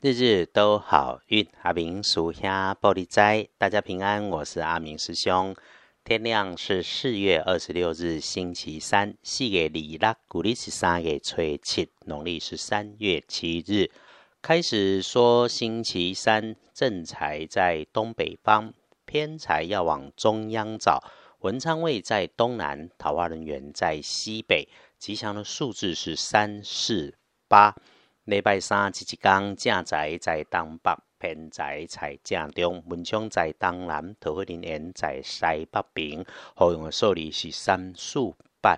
日日都好运，阿明属下玻璃斋，大家平安。我是阿明师兄。天亮是四月二十六日，星期三。四月二六，古历是三月初七，农历是三月七日。开始说星期三，正财在东北方，偏财要往中央找。文昌位在东南，桃花人员在西北。吉祥的数字是三四八。礼拜三即一天，正财在东北，偏财在正中，文昌在东南，桃花人缘在西北边。好用的数字是三、四、八。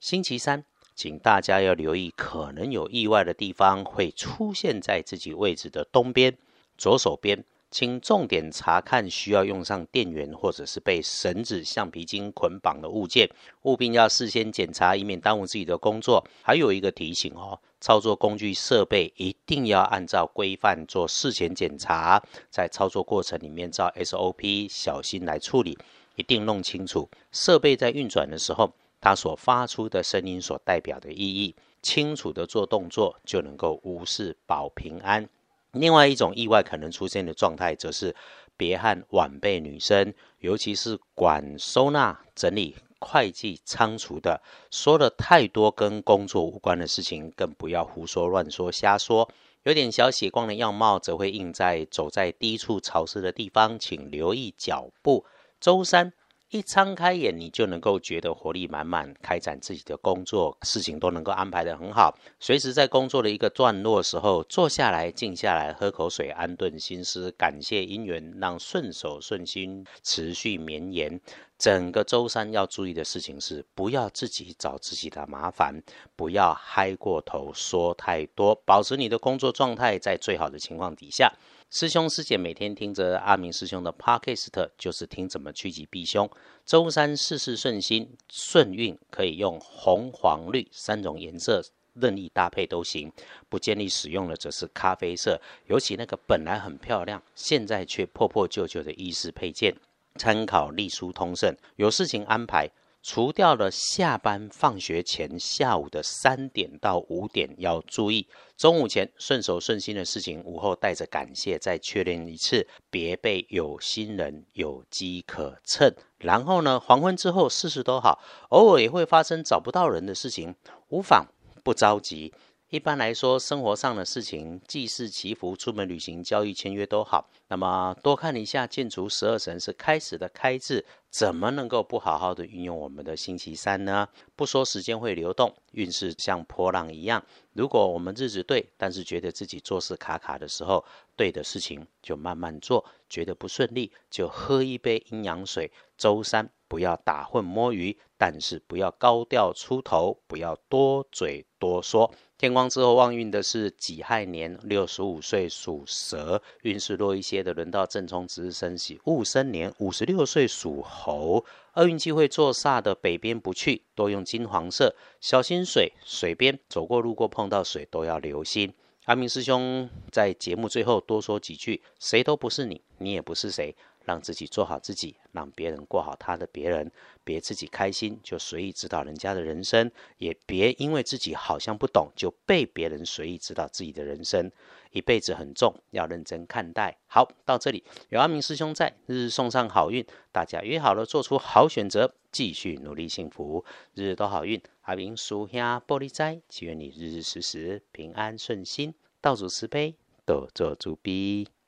星期三，请大家要留意，可能有意外的地方会出现在自己位置的东边、左手边。请重点查看需要用上电源或者是被绳子、橡皮筋捆绑的物件，务必要事先检查，以免耽误自己的工作。还有一个提醒哦，操作工具设备一定要按照规范做事前检查，在操作过程里面照 SOP 小心来处理，一定弄清楚设备在运转的时候，它所发出的声音所代表的意义，清楚的做动作就能够无事保平安。另外一种意外可能出现的状态，则是别和晚辈女生，尤其是管收纳、整理、会计、仓储的，说了太多跟工作无关的事情，更不要胡说乱说、瞎说。有点小血光的样貌，则会印在走在低处潮湿的地方，请留意脚步。周三。一张开眼，你就能够觉得活力满满，开展自己的工作，事情都能够安排得很好。随时在工作的一个段落时候，坐下来，静下来，喝口水，安顿心思，感谢姻缘，让顺手顺心持续绵延。整个周三要注意的事情是，不要自己找自己的麻烦，不要嗨过头，说太多，保持你的工作状态在最好的情况底下。师兄师姐每天听着阿明师兄的 podcast，就是听怎么趋吉避凶。周三事事顺心顺运，可以用红、黄、绿三种颜色任意搭配都行。不建议使用的则是咖啡色，尤其那个本来很漂亮，现在却破破旧旧的衣饰配件。参考隶书通胜，有事情安排。除掉了下班放学前下午的三点到五点要注意，中午前顺手顺心的事情，午后带着感谢再确认一次，别被有心人有机可乘。然后呢，黄昏之后事事都好，偶尔也会发生找不到人的事情，无妨，不着急。一般来说，生活上的事情，祭祀祈福、出门旅行、交易签约都好。那么多看一下建筑十二神是开始的开字，怎么能够不好好的运用我们的星期三呢？不说时间会流动，运势像波浪一样。如果我们日子对，但是觉得自己做事卡卡的时候，对的事情就慢慢做；觉得不顺利，就喝一杯阴阳水。周三不要打混摸鱼，但是不要高调出头，不要多嘴多说。天光之后旺运的是己亥年，六十五岁属蛇，运势弱一些的，轮到正冲值日生喜戊申年，五十六岁属。头厄运机会坐煞的北边不去，多用金黄色，小心水，水边走过路过碰到水都要留心。阿明师兄在节目最后多说几句，谁都不是你，你也不是谁。让自己做好自己，让别人过好他的别人，别自己开心就随意指导人家的人生，也别因为自己好像不懂就被别人随意指导自己的人生。一辈子很重要，认真看待。好，到这里有阿明师兄在，日日送上好运，大家约好了做出好选择，继续努力幸福，日日都好运。阿明叔兄玻璃斋，祈愿你日日时时平安顺心，道主慈悲，多做主逼。